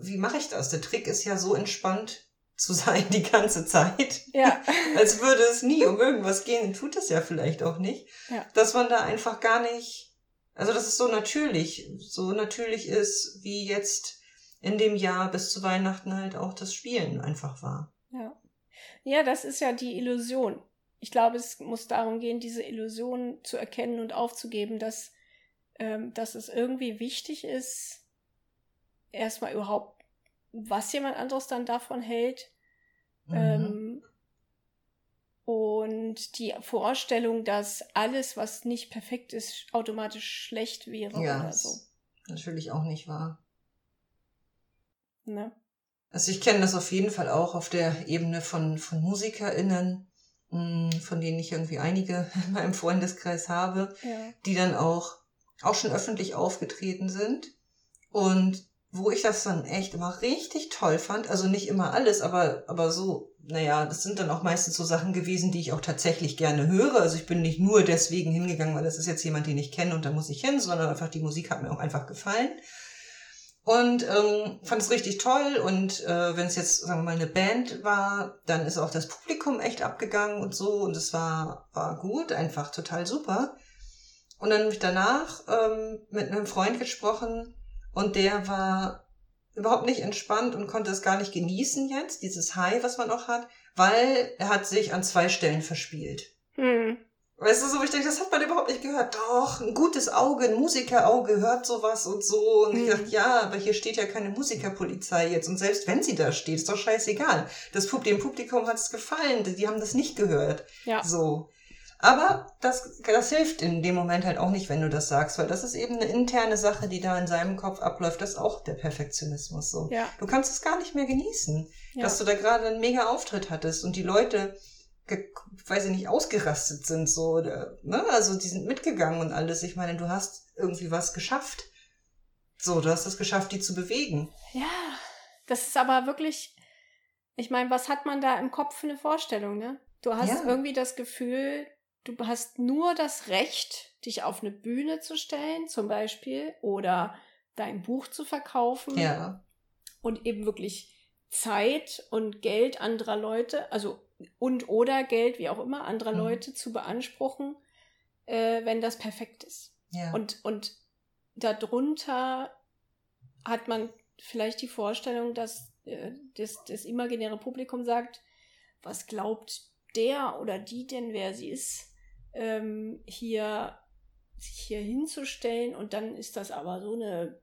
wie mache ich das? Der Trick ist ja so entspannt zu sein die ganze Zeit. Ja. Als würde es nie um irgendwas gehen, tut es ja vielleicht auch nicht. Ja. Dass man da einfach gar nicht, also dass es so natürlich, so natürlich ist, wie jetzt in dem Jahr bis zu Weihnachten halt auch das Spielen einfach war. Ja. Ja, das ist ja die Illusion. Ich glaube, es muss darum gehen, diese Illusion zu erkennen und aufzugeben, dass, ähm, dass es irgendwie wichtig ist, erstmal überhaupt, was jemand anderes dann davon hält. Mhm. Ähm, und die Vorstellung, dass alles, was nicht perfekt ist, automatisch schlecht wäre ja, oder so. Natürlich auch nicht wahr. Ne? Also ich kenne das auf jeden Fall auch auf der Ebene von, von MusikerInnen, von denen ich irgendwie einige in meinem Freundeskreis habe, ja. die dann auch, auch schon öffentlich aufgetreten sind. Und wo ich das dann echt immer richtig toll fand, also nicht immer alles, aber, aber so, naja, das sind dann auch meistens so Sachen gewesen, die ich auch tatsächlich gerne höre. Also ich bin nicht nur deswegen hingegangen, weil das ist jetzt jemand, den ich kenne und da muss ich hin, sondern einfach die Musik hat mir auch einfach gefallen. Und ähm, fand es richtig toll. Und äh, wenn es jetzt, sagen wir mal, eine Band war, dann ist auch das Publikum echt abgegangen und so. Und es war, war gut, einfach total super. Und dann habe ich danach ähm, mit einem Freund gesprochen und der war überhaupt nicht entspannt und konnte es gar nicht genießen jetzt, dieses High, was man auch hat, weil er hat sich an zwei Stellen verspielt. Hm. Weißt du, so ich denke, das hat man überhaupt nicht gehört. Doch, ein gutes Auge, ein Musikerauge hört sowas und so. Und mhm. ich dachte, ja, aber hier steht ja keine Musikerpolizei jetzt. Und selbst wenn sie da steht, ist doch scheißegal. Das Publikum, dem Publikum hat es gefallen, die haben das nicht gehört. Ja. So. Aber das, das hilft in dem Moment halt auch nicht, wenn du das sagst, weil das ist eben eine interne Sache, die da in seinem Kopf abläuft. Das ist auch der Perfektionismus so. Ja. Du kannst es gar nicht mehr genießen, ja. dass du da gerade einen mega Auftritt hattest und die Leute weiß ich nicht, ausgerastet sind, so, oder, ne? Also, die sind mitgegangen und alles. Ich meine, du hast irgendwie was geschafft. So, du hast es geschafft, die zu bewegen. Ja, das ist aber wirklich, ich meine, was hat man da im Kopf für eine Vorstellung, ne? Du hast ja. irgendwie das Gefühl, du hast nur das Recht, dich auf eine Bühne zu stellen, zum Beispiel, oder dein Buch zu verkaufen. Ja. Und eben wirklich Zeit und Geld anderer Leute, also und oder Geld, wie auch immer, anderer mhm. Leute zu beanspruchen, äh, wenn das perfekt ist. Ja. Und, und darunter hat man vielleicht die Vorstellung, dass äh, das, das imaginäre Publikum sagt, was glaubt der oder die denn, wer sie ist, ähm, hier sich hier hinzustellen und dann ist das aber so eine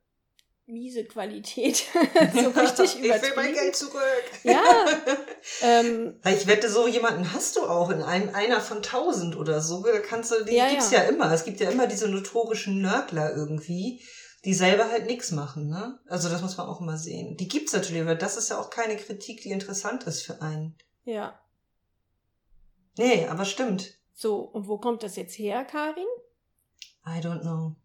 miese Qualität. so richtig übertrieben. Ich will mein Geld zurück. Ja. Ähm, ich wette, so jemanden hast du auch in einem, einer von tausend oder so. Da kannst du, die ja, gibt's ja. ja immer. Es gibt ja immer diese notorischen Nörgler irgendwie, die selber halt nichts machen, ne? Also das muss man auch immer sehen. Die gibt's natürlich, aber das ist ja auch keine Kritik, die interessant ist für einen. Ja. Nee, aber stimmt. So, und wo kommt das jetzt her, Karin? I don't know.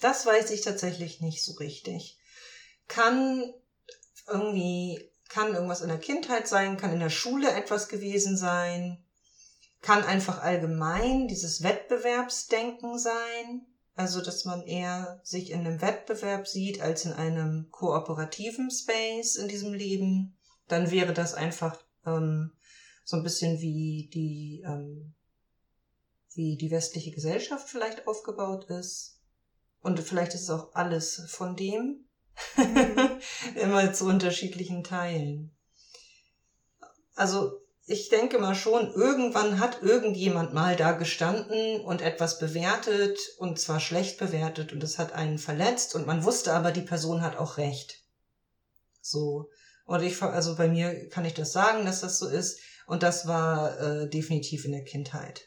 Das weiß ich tatsächlich nicht so richtig. Kann irgendwie, kann irgendwas in der Kindheit sein, kann in der Schule etwas gewesen sein, kann einfach allgemein dieses Wettbewerbsdenken sein. Also, dass man eher sich in einem Wettbewerb sieht als in einem kooperativen Space in diesem Leben. Dann wäre das einfach ähm, so ein bisschen wie die, ähm, wie die westliche Gesellschaft vielleicht aufgebaut ist. Und vielleicht ist es auch alles von dem. Mhm. Immer zu unterschiedlichen Teilen. Also ich denke mal schon, irgendwann hat irgendjemand mal da gestanden und etwas bewertet und zwar schlecht bewertet und es hat einen verletzt und man wusste aber, die Person hat auch recht. So. Und ich, also bei mir kann ich das sagen, dass das so ist und das war äh, definitiv in der Kindheit.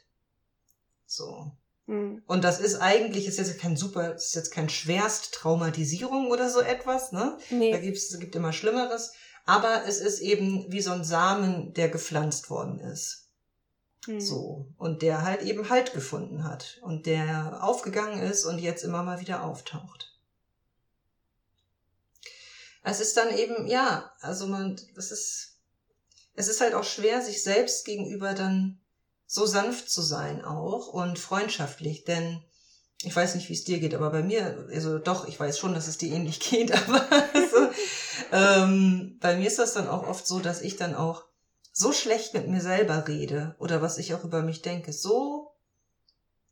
So. Mhm. Und das ist eigentlich, ist jetzt kein super, ist jetzt kein schwerst Traumatisierung oder so etwas, ne? Nee. Da gibt's, es gibt immer Schlimmeres. Aber es ist eben wie so ein Samen, der gepflanzt worden ist. Mhm. So. Und der halt eben Halt gefunden hat. Und der aufgegangen ist und jetzt immer mal wieder auftaucht. Es ist dann eben, ja, also man, es ist, es ist halt auch schwer, sich selbst gegenüber dann so sanft zu sein auch und freundschaftlich, denn ich weiß nicht, wie es dir geht, aber bei mir, also doch, ich weiß schon, dass es dir ähnlich geht, aber also, ähm, bei mir ist das dann auch oft so, dass ich dann auch so schlecht mit mir selber rede oder was ich auch über mich denke, so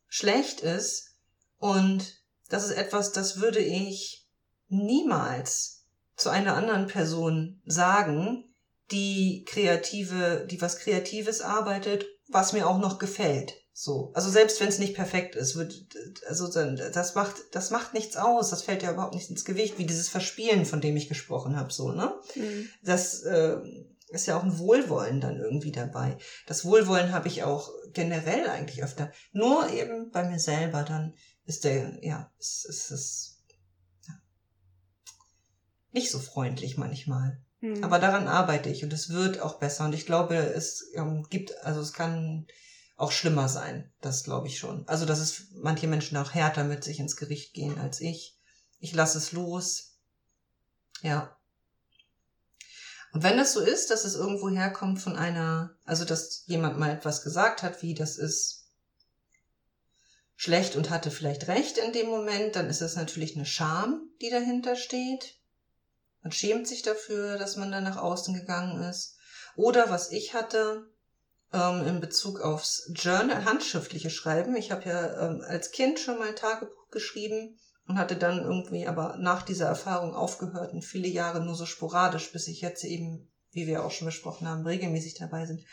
schlecht ist und das ist etwas, das würde ich niemals zu einer anderen Person sagen, die kreative, die was Kreatives arbeitet, was mir auch noch gefällt. So. Also selbst wenn es nicht perfekt ist, wird, also das macht, das macht nichts aus. Das fällt ja überhaupt nicht ins Gewicht, wie dieses Verspielen, von dem ich gesprochen habe, so, ne? Mhm. Das äh, ist ja auch ein Wohlwollen dann irgendwie dabei. Das Wohlwollen habe ich auch generell eigentlich öfter. Nur eben bei mir selber dann ist der, ja, ist, ist, ist ja, nicht so freundlich manchmal. Mhm. Aber daran arbeite ich und es wird auch besser. Und ich glaube, es ähm, gibt, also es kann auch schlimmer sein. Das glaube ich schon. Also, dass es manche Menschen auch härter mit sich ins Gericht gehen als ich. Ich lasse es los. Ja. Und wenn das so ist, dass es irgendwo herkommt von einer, also dass jemand mal etwas gesagt hat, wie das ist schlecht und hatte vielleicht recht in dem Moment, dann ist es natürlich eine Scham, die dahinter steht. Man schämt sich dafür, dass man da nach außen gegangen ist. Oder was ich hatte, ähm, in Bezug aufs Journal, handschriftliche Schreiben. Ich habe ja ähm, als Kind schon mal Tagebuch geschrieben und hatte dann irgendwie aber nach dieser Erfahrung aufgehört und viele Jahre nur so sporadisch, bis ich jetzt eben, wie wir auch schon besprochen haben, regelmäßig dabei sind.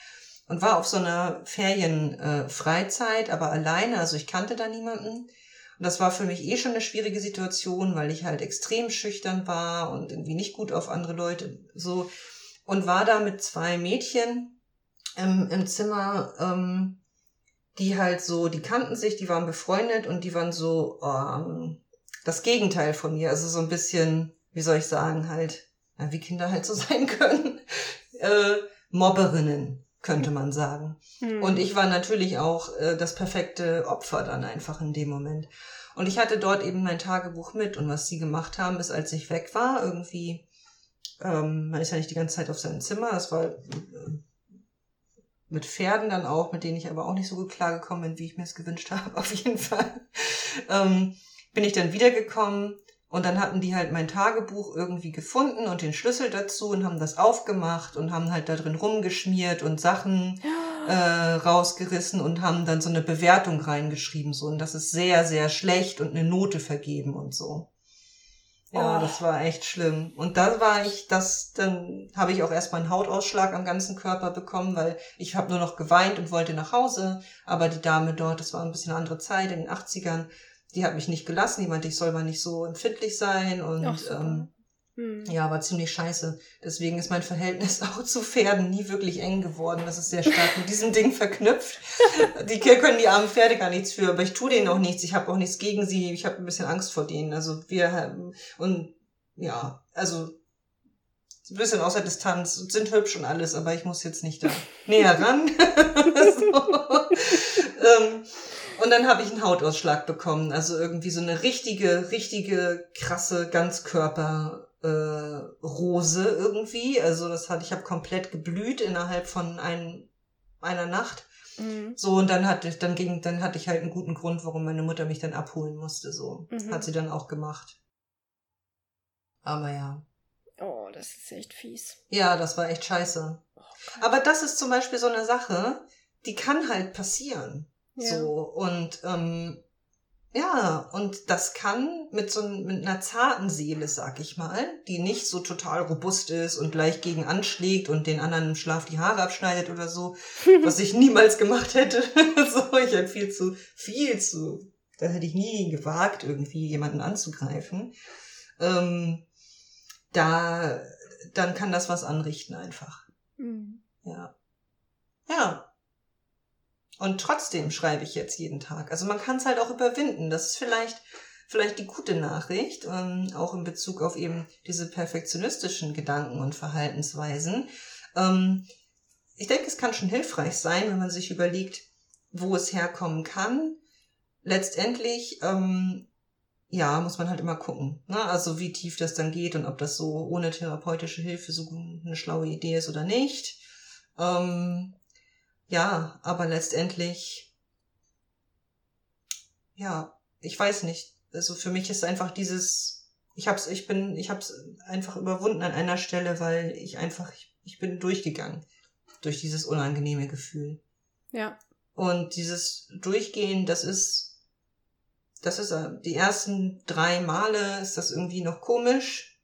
Und war auf so einer Ferienfreizeit, äh, aber alleine, also ich kannte da niemanden. Und das war für mich eh schon eine schwierige Situation, weil ich halt extrem schüchtern war und irgendwie nicht gut auf andere Leute so. Und war da mit zwei Mädchen, im, im Zimmer, ähm, die halt so, die kannten sich, die waren befreundet und die waren so ähm, das Gegenteil von mir. Also so ein bisschen, wie soll ich sagen, halt, ja, wie Kinder halt so sein können. äh, Mobberinnen, könnte man sagen. Hm. Und ich war natürlich auch äh, das perfekte Opfer dann einfach in dem Moment. Und ich hatte dort eben mein Tagebuch mit und was sie gemacht haben, ist, als ich weg war, irgendwie, ähm, man ist ja nicht die ganze Zeit auf seinem Zimmer, das war äh, mit Pferden dann auch, mit denen ich aber auch nicht so gut klargekommen bin, wie ich mir es gewünscht habe, auf jeden Fall. Ähm, bin ich dann wiedergekommen und dann hatten die halt mein Tagebuch irgendwie gefunden und den Schlüssel dazu und haben das aufgemacht und haben halt da drin rumgeschmiert und Sachen äh, rausgerissen und haben dann so eine Bewertung reingeschrieben so und das ist sehr, sehr schlecht und eine Note vergeben und so. Ja, oh. das war echt schlimm. Und da war ich, das, dann habe ich auch erstmal einen Hautausschlag am ganzen Körper bekommen, weil ich habe nur noch geweint und wollte nach Hause. Aber die Dame dort, das war ein bisschen eine andere Zeit in den 80ern, die hat mich nicht gelassen. Die meinte, ich soll mal nicht so empfindlich sein. Und Ach, ähm, hm. Ja, war ziemlich scheiße. Deswegen ist mein Verhältnis auch zu Pferden nie wirklich eng geworden. Das ist sehr stark mit diesem Ding verknüpft. Die können die armen Pferde gar nichts für, aber ich tue denen auch nichts. Ich habe auch nichts gegen sie. Ich habe ein bisschen Angst vor denen. Also wir haben und ja, also ein bisschen außer Distanz, sind hübsch und alles, aber ich muss jetzt nicht da näher ran. so. ähm, und dann habe ich einen Hautausschlag bekommen, also irgendwie so eine richtige, richtige krasse Ganzkörper äh, Rose irgendwie. Also das hat, ich habe komplett geblüht innerhalb von ein, einer Nacht. Mhm. So, und dann hatte ich, dann ging, dann hatte ich halt einen guten Grund, warum meine Mutter mich dann abholen musste. So. Mhm. Hat sie dann auch gemacht. Aber ja. Oh, das ist echt fies. Ja, das war echt scheiße. Oh, Aber das ist zum Beispiel so eine Sache, die kann halt passieren. Ja. So. Und ähm, ja, und das kann mit so mit einer zarten Seele, sag ich mal, die nicht so total robust ist und gleich gegen anschlägt und den anderen im Schlaf die Haare abschneidet oder so, was ich niemals gemacht hätte. so, ich hätte viel zu, viel zu, da hätte ich nie gewagt, irgendwie jemanden anzugreifen. Ähm, da, dann kann das was anrichten einfach. Mhm. Ja. Ja, und trotzdem schreibe ich jetzt jeden Tag. Also man kann es halt auch überwinden. Das ist vielleicht, vielleicht die gute Nachricht, ähm, auch in Bezug auf eben diese perfektionistischen Gedanken und Verhaltensweisen. Ähm, ich denke, es kann schon hilfreich sein, wenn man sich überlegt, wo es herkommen kann. Letztendlich, ähm, ja, muss man halt immer gucken. Ne? Also wie tief das dann geht und ob das so ohne therapeutische Hilfe so eine schlaue Idee ist oder nicht. Ähm, ja, aber letztendlich, ja, ich weiß nicht. Also für mich ist einfach dieses, ich hab's, ich bin, ich hab's einfach überwunden an einer Stelle, weil ich einfach, ich, ich bin durchgegangen durch dieses unangenehme Gefühl. Ja. Und dieses Durchgehen, das ist, das ist äh, die ersten drei Male ist das irgendwie noch komisch.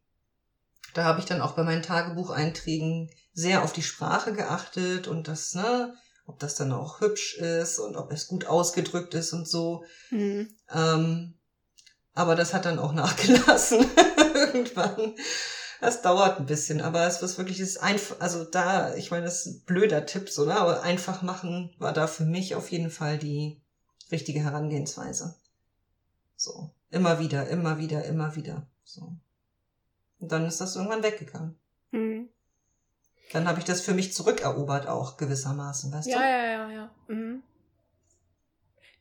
Da habe ich dann auch bei meinen Tagebucheinträgen sehr auf die Sprache geachtet und das, ne, ob das dann auch hübsch ist und ob es gut ausgedrückt ist und so. Mhm. Ähm, aber das hat dann auch nachgelassen irgendwann. Das dauert ein bisschen, aber es ist wirklich das einfach, also da, ich meine, das ist ein blöder Tipp, so, ne? aber einfach machen war da für mich auf jeden Fall die richtige Herangehensweise. So. Immer wieder, immer wieder, immer wieder. So. Und dann ist das irgendwann weggegangen. Mhm. Dann habe ich das für mich zurückerobert auch gewissermaßen, weißt ja, du? Ja, ja, ja, ja. Mhm.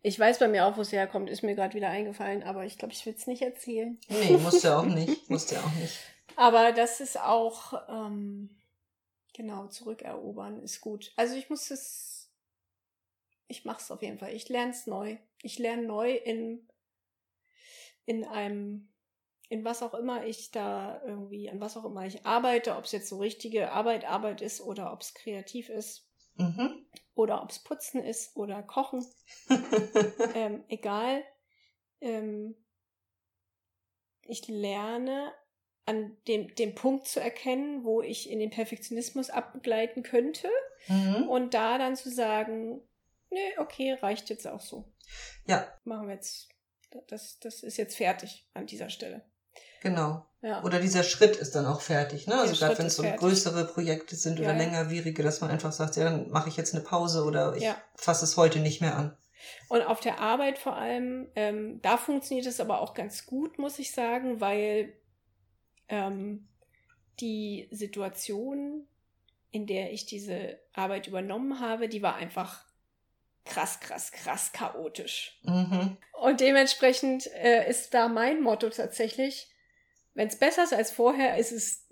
Ich weiß bei mir auch, wo es herkommt, ist mir gerade wieder eingefallen, aber ich glaube, ich will es nicht erzählen. Nee, musst du auch nicht. musst du auch nicht. Aber das ist auch, ähm, genau, zurückerobern ist gut. Also ich muss es, ich mache es auf jeden Fall. Ich lerne es neu. Ich lerne neu in, in einem, in was auch immer ich da irgendwie, an was auch immer ich arbeite, ob es jetzt so richtige Arbeit, Arbeit ist oder ob es kreativ ist. Mhm. Oder ob es Putzen ist oder Kochen. ähm, egal. Ähm, ich lerne an dem, dem Punkt zu erkennen, wo ich in den Perfektionismus abgleiten könnte mhm. und da dann zu sagen, nee, okay, reicht jetzt auch so. Ja. Machen wir jetzt, das, das ist jetzt fertig an dieser Stelle. Genau. Ja. Oder dieser Schritt ist dann auch fertig, ne? Also gerade wenn es so fertig. größere Projekte sind oder ja, längerwierige, dass man einfach sagt, ja, dann mache ich jetzt eine Pause oder ich ja. fasse es heute nicht mehr an. Und auf der Arbeit vor allem, ähm, da funktioniert es aber auch ganz gut, muss ich sagen, weil ähm, die Situation, in der ich diese Arbeit übernommen habe, die war einfach krass, krass, krass chaotisch. Mhm. Und dementsprechend äh, ist da mein Motto tatsächlich, wenn es besser ist als vorher, ist es,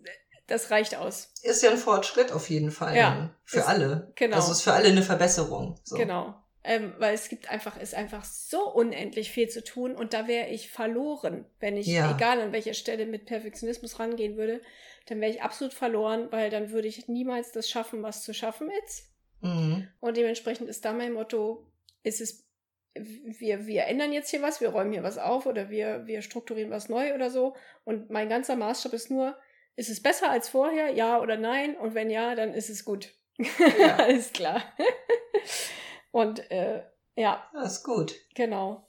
das reicht aus. Ist ja ein Fortschritt auf jeden Fall. Ja, für ist, alle. Genau. Also ist für alle eine Verbesserung. So. Genau. Ähm, weil es gibt einfach, ist einfach so unendlich viel zu tun und da wäre ich verloren, wenn ich, ja. egal an welcher Stelle mit Perfektionismus rangehen würde, dann wäre ich absolut verloren, weil dann würde ich niemals das schaffen, was zu schaffen ist. Mhm. Und dementsprechend ist da mein Motto, ist es, wir, wir ändern jetzt hier was, wir räumen hier was auf oder wir, wir strukturieren was neu oder so. Und mein ganzer Maßstab ist nur, ist es besser als vorher, ja oder nein? Und wenn ja, dann ist es gut. Ja. Alles klar. Und äh, ja. Das ist gut. Genau.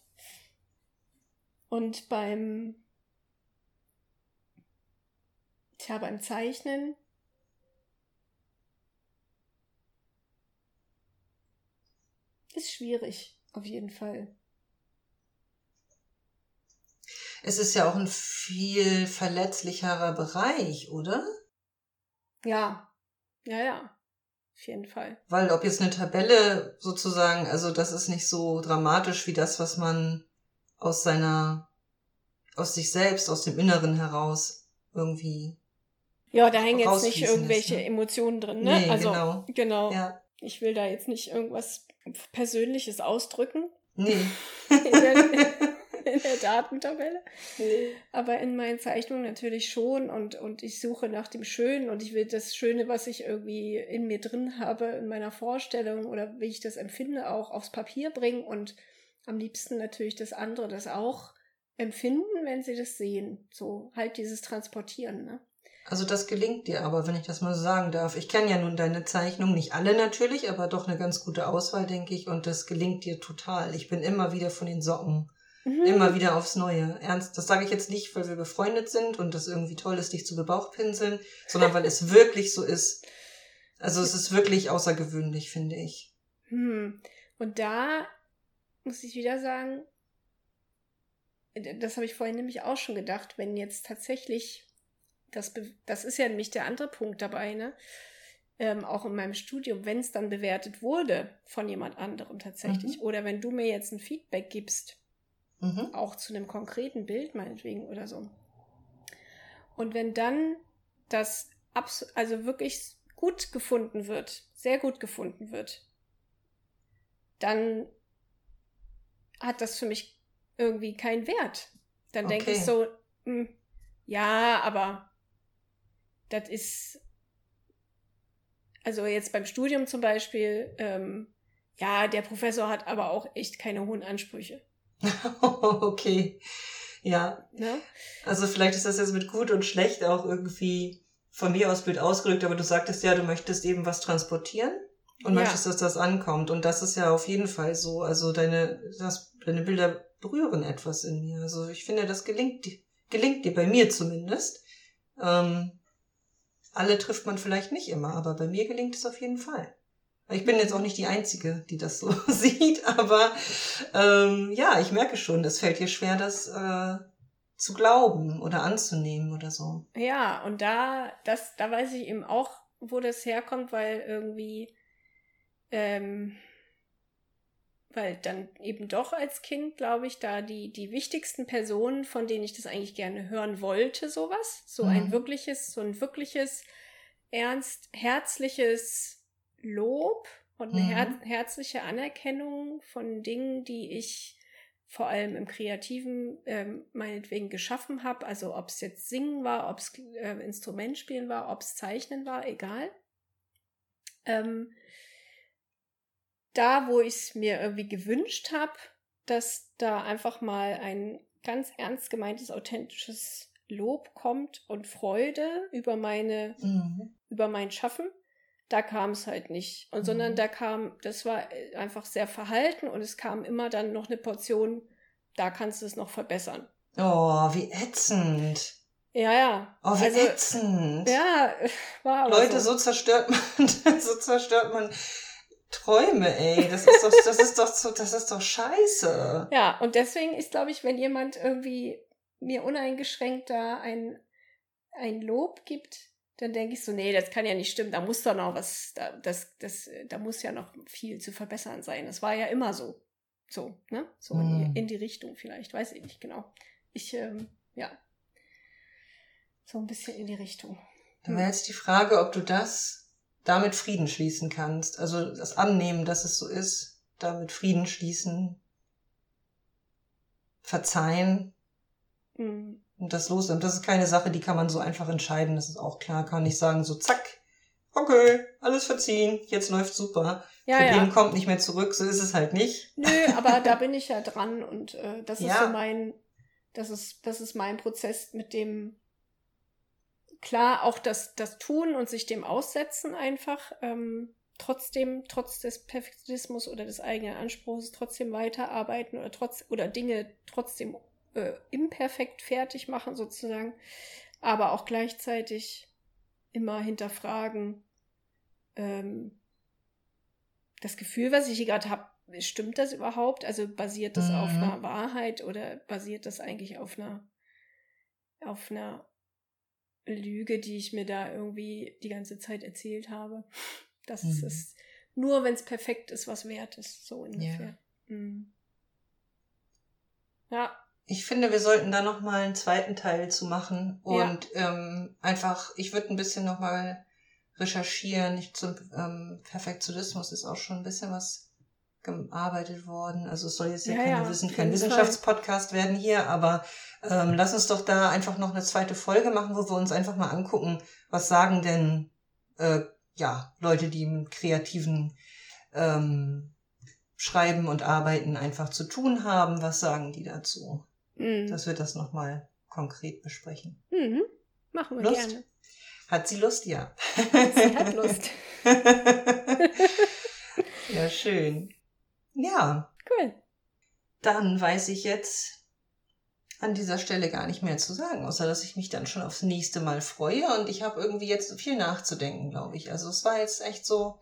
Und beim, tja, beim Zeichnen ist schwierig, auf jeden Fall. Es ist ja auch ein viel verletzlicherer Bereich, oder? Ja, ja, ja. Auf jeden Fall. Weil ob jetzt eine Tabelle sozusagen, also das ist nicht so dramatisch wie das, was man aus seiner, aus sich selbst, aus dem Inneren heraus irgendwie. Ja, da hängen jetzt nicht irgendwelche ist, ne? Emotionen drin, ne? Nee, also, genau. genau. Ja. Ich will da jetzt nicht irgendwas Persönliches ausdrücken. Nee. in der Datentabelle. Nee. Aber in meinen Zeichnungen natürlich schon und, und ich suche nach dem Schönen und ich will das Schöne, was ich irgendwie in mir drin habe, in meiner Vorstellung oder wie ich das empfinde, auch aufs Papier bringen und am liebsten natürlich das andere das auch empfinden, wenn sie das sehen. So halt dieses Transportieren, ne? Also das gelingt dir aber, wenn ich das mal so sagen darf. Ich kenne ja nun deine Zeichnungen, nicht alle natürlich, aber doch eine ganz gute Auswahl, denke ich. Und das gelingt dir total. Ich bin immer wieder von den Socken Mhm. Immer wieder aufs Neue. Ernst, das sage ich jetzt nicht, weil wir befreundet sind und das irgendwie toll ist, dich zu bebauchpinseln, sondern weil es wirklich so ist. Also es ist wirklich außergewöhnlich, finde ich. Hm. Und da muss ich wieder sagen, das habe ich vorhin nämlich auch schon gedacht, wenn jetzt tatsächlich, das, das ist ja nämlich der andere Punkt dabei, ne? Ähm, auch in meinem Studium, wenn es dann bewertet wurde von jemand anderem tatsächlich, mhm. oder wenn du mir jetzt ein Feedback gibst, Mhm. Auch zu einem konkreten Bild meinetwegen oder so. Und wenn dann das also wirklich gut gefunden wird, sehr gut gefunden wird, dann hat das für mich irgendwie keinen Wert. Dann okay. denke ich so, mh, hm, ja, aber das ist, also jetzt beim Studium zum Beispiel, ähm, ja, der Professor hat aber auch echt keine hohen Ansprüche. okay. Ja. Ne? Also vielleicht ist das jetzt mit gut und schlecht auch irgendwie von mir aus Bild ausgedrückt, aber du sagtest ja, du möchtest eben was transportieren und ja. möchtest, dass das ankommt. Und das ist ja auf jeden Fall so. Also deine, das, deine Bilder berühren etwas in mir. Also ich finde, das gelingt, gelingt dir, bei mir zumindest. Ähm, alle trifft man vielleicht nicht immer, aber bei mir gelingt es auf jeden Fall. Ich bin jetzt auch nicht die Einzige, die das so sieht, aber ähm, ja, ich merke schon, es fällt dir schwer, das äh, zu glauben oder anzunehmen oder so. Ja, und da, das, da weiß ich eben auch, wo das herkommt, weil irgendwie, ähm, weil dann eben doch als Kind, glaube ich, da die, die wichtigsten Personen, von denen ich das eigentlich gerne hören wollte, sowas, so mhm. ein wirkliches, so ein wirkliches, ernst, herzliches, Lob und eine mhm. her herzliche Anerkennung von Dingen, die ich vor allem im Kreativen ähm, meinetwegen geschaffen habe. Also ob es jetzt Singen war, ob es äh, Instrumentspielen war, ob es Zeichnen war, egal. Ähm, da, wo ich es mir irgendwie gewünscht habe, dass da einfach mal ein ganz ernst gemeintes, authentisches Lob kommt und Freude über meine, mhm. über mein Schaffen, da kam es halt nicht. Und mhm. sondern da kam, das war äh, einfach sehr verhalten und es kam immer dann noch eine Portion, da kannst du es noch verbessern. Oh, wie ätzend. Ja, ja. Oh, wie also, ätzend. Ja, war Leute, so. so zerstört man, so zerstört man Träume, ey. Das ist doch, das ist doch so, das ist doch scheiße. Ja, und deswegen ist, glaube ich, wenn jemand irgendwie mir uneingeschränkt da ein, ein Lob gibt, dann denke ich so, nee, das kann ja nicht stimmen, da muss doch noch was, da, das, das, da muss ja noch viel zu verbessern sein. Das war ja immer so. So, ne? So mm. in, die, hm. in, die, Richtung vielleicht, weiß ich nicht genau. Ich, ähm, ja. So ein bisschen in die Richtung. Dann wäre jetzt die Frage, ob du das damit Frieden schließen kannst. Also das Annehmen, dass es so ist, damit Frieden schließen, verzeihen. Mm und das los. Und das ist keine Sache, die kann man so einfach entscheiden. Das ist auch klar. Kann nicht sagen, so zack, okay, alles verziehen, jetzt läuft super. Ja, Problem ja. kommt nicht mehr zurück, so ist es halt nicht. Nö, aber da bin ich ja dran und äh, das ist ja. so mein, das ist, das ist mein Prozess mit dem, klar, auch das, das Tun und sich dem aussetzen einfach, ähm, trotzdem, trotz des Perfektionismus oder des eigenen Anspruchs, trotzdem weiterarbeiten oder trotz, oder Dinge trotzdem äh, imperfekt fertig machen sozusagen, aber auch gleichzeitig immer hinterfragen, ähm, das Gefühl, was ich hier gerade habe, stimmt das überhaupt? Also basiert das mhm. auf einer Wahrheit oder basiert das eigentlich auf einer, auf einer Lüge, die ich mir da irgendwie die ganze Zeit erzählt habe? Das mhm. ist nur, wenn es perfekt ist, was wert ist, so ungefähr. Ja. Mhm. ja ich finde, wir sollten da noch mal einen zweiten Teil zu machen und ja. ähm, einfach, ich würde ein bisschen noch mal recherchieren. Nicht zum ähm, Perfektionismus ist auch schon ein bisschen was gearbeitet worden. Also es soll jetzt ja, ja, keine Wissen, kein Wissenschaftspodcast werden hier, aber ähm, lass uns doch da einfach noch eine zweite Folge machen, wo wir uns einfach mal angucken, was sagen denn äh, ja Leute, die im kreativen ähm, Schreiben und Arbeiten einfach zu tun haben, was sagen die dazu? Mhm. Dass wir das nochmal konkret besprechen. Mhm. Machen wir Lust? gerne. Hat sie Lust, ja. Sie hat Lust. ja, schön. Ja. Cool. Dann weiß ich jetzt an dieser Stelle gar nicht mehr zu sagen, außer dass ich mich dann schon aufs nächste Mal freue und ich habe irgendwie jetzt viel nachzudenken, glaube ich. Also es war jetzt echt so,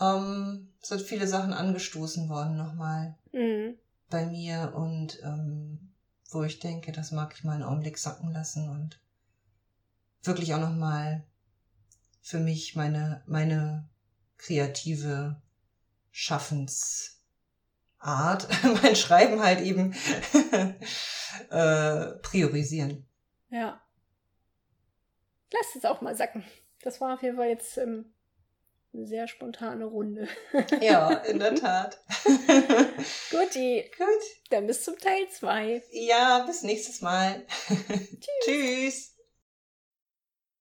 ähm, es sind viele Sachen angestoßen worden nochmal mhm. bei mir und ähm, wo ich denke, das mag ich mal einen Augenblick sacken lassen und wirklich auch nochmal für mich meine, meine kreative Schaffensart, mein Schreiben halt eben äh, priorisieren. Ja. Lass es auch mal sacken. Das war auf jeden Fall jetzt ähm, eine sehr spontane Runde. ja, in der Tat. Guti. Gut. Dann bis zum Teil 2. Ja, bis nächstes Mal. Tschüss. Tschüss.